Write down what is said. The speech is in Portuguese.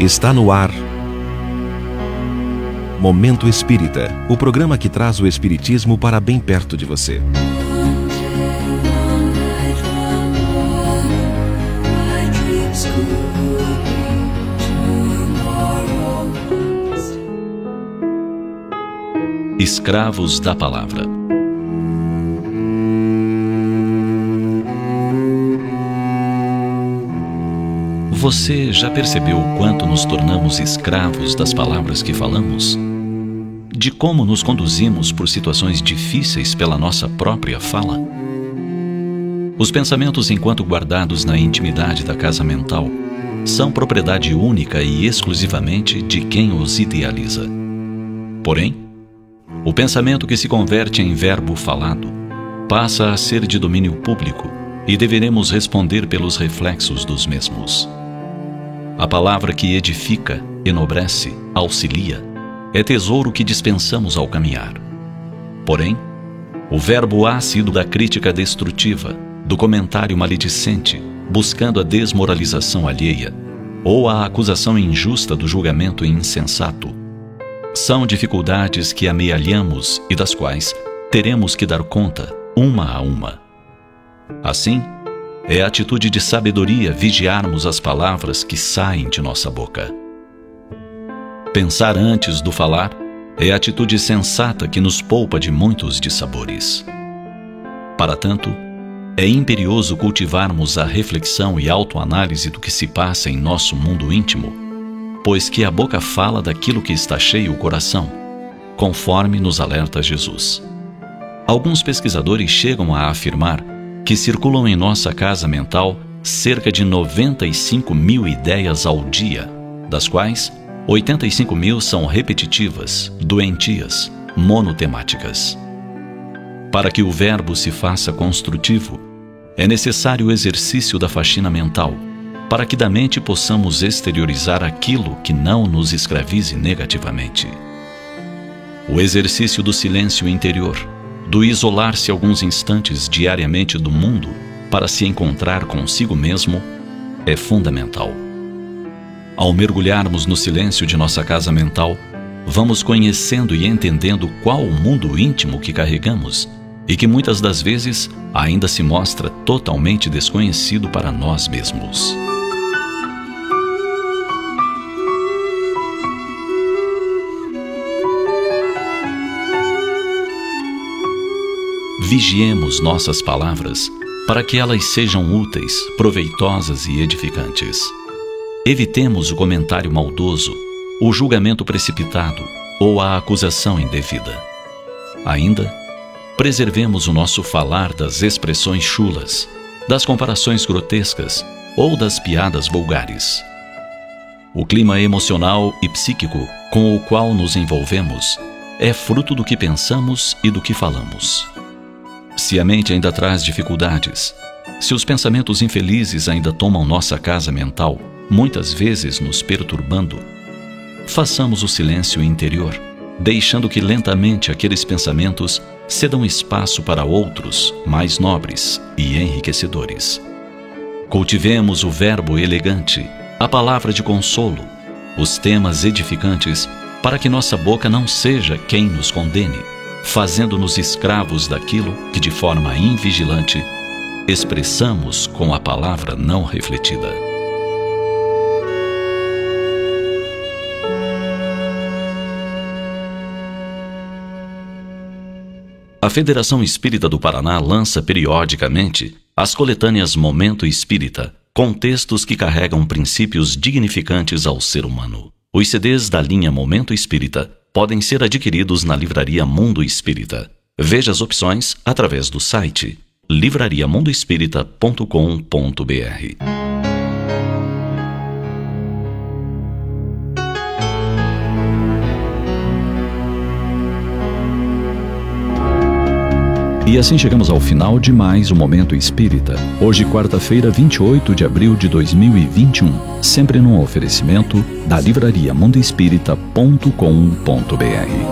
Está no ar. Momento Espírita o programa que traz o Espiritismo para bem perto de você. Escravos da Palavra Você já percebeu o quanto nos tornamos escravos das palavras que falamos? De como nos conduzimos por situações difíceis pela nossa própria fala? Os pensamentos, enquanto guardados na intimidade da casa mental, são propriedade única e exclusivamente de quem os idealiza. Porém, o pensamento que se converte em verbo falado passa a ser de domínio público e deveremos responder pelos reflexos dos mesmos. A palavra que edifica, enobrece, auxilia, é tesouro que dispensamos ao caminhar. Porém, o verbo ácido da crítica destrutiva, do comentário maledicente, buscando a desmoralização alheia, ou a acusação injusta do julgamento insensato, são dificuldades que amealhamos e das quais teremos que dar conta, uma a uma. Assim, é atitude de sabedoria vigiarmos as palavras que saem de nossa boca. Pensar antes do falar é atitude sensata que nos poupa de muitos dissabores. Para tanto, é imperioso cultivarmos a reflexão e autoanálise do que se passa em nosso mundo íntimo, pois que a boca fala daquilo que está cheio o coração, conforme nos alerta Jesus. Alguns pesquisadores chegam a afirmar que circulam em nossa casa mental cerca de 95 mil ideias ao dia, das quais 85 mil são repetitivas, doentias, monotemáticas. Para que o verbo se faça construtivo, é necessário o exercício da faxina mental, para que da mente possamos exteriorizar aquilo que não nos escravize negativamente. O exercício do silêncio interior do isolar-se alguns instantes diariamente do mundo para se encontrar consigo mesmo, é fundamental. Ao mergulharmos no silêncio de nossa casa mental, vamos conhecendo e entendendo qual o mundo íntimo que carregamos e que muitas das vezes ainda se mostra totalmente desconhecido para nós mesmos. Vigiemos nossas palavras para que elas sejam úteis, proveitosas e edificantes. Evitemos o comentário maldoso, o julgamento precipitado ou a acusação indevida. Ainda, preservemos o nosso falar das expressões chulas, das comparações grotescas ou das piadas vulgares. O clima emocional e psíquico com o qual nos envolvemos é fruto do que pensamos e do que falamos. Se a mente ainda traz dificuldades, se os pensamentos infelizes ainda tomam nossa casa mental, muitas vezes nos perturbando, façamos o silêncio interior, deixando que lentamente aqueles pensamentos cedam espaço para outros mais nobres e enriquecedores. Cultivemos o verbo elegante, a palavra de consolo, os temas edificantes, para que nossa boca não seja quem nos condene fazendo-nos escravos daquilo que, de forma invigilante, expressamos com a palavra não refletida. A Federação Espírita do Paraná lança periodicamente as coletâneas Momento Espírita, com textos que carregam princípios dignificantes ao ser humano. Os CDs da linha Momento Espírita podem ser adquiridos na Livraria Mundo Espírita. Veja as opções através do site livrariamundoespírita.com.br. E assim chegamos ao final de mais um Momento Espírita. Hoje, quarta-feira, 28 de abril de 2021. Sempre num oferecimento da livraria mundoespírita.com.br.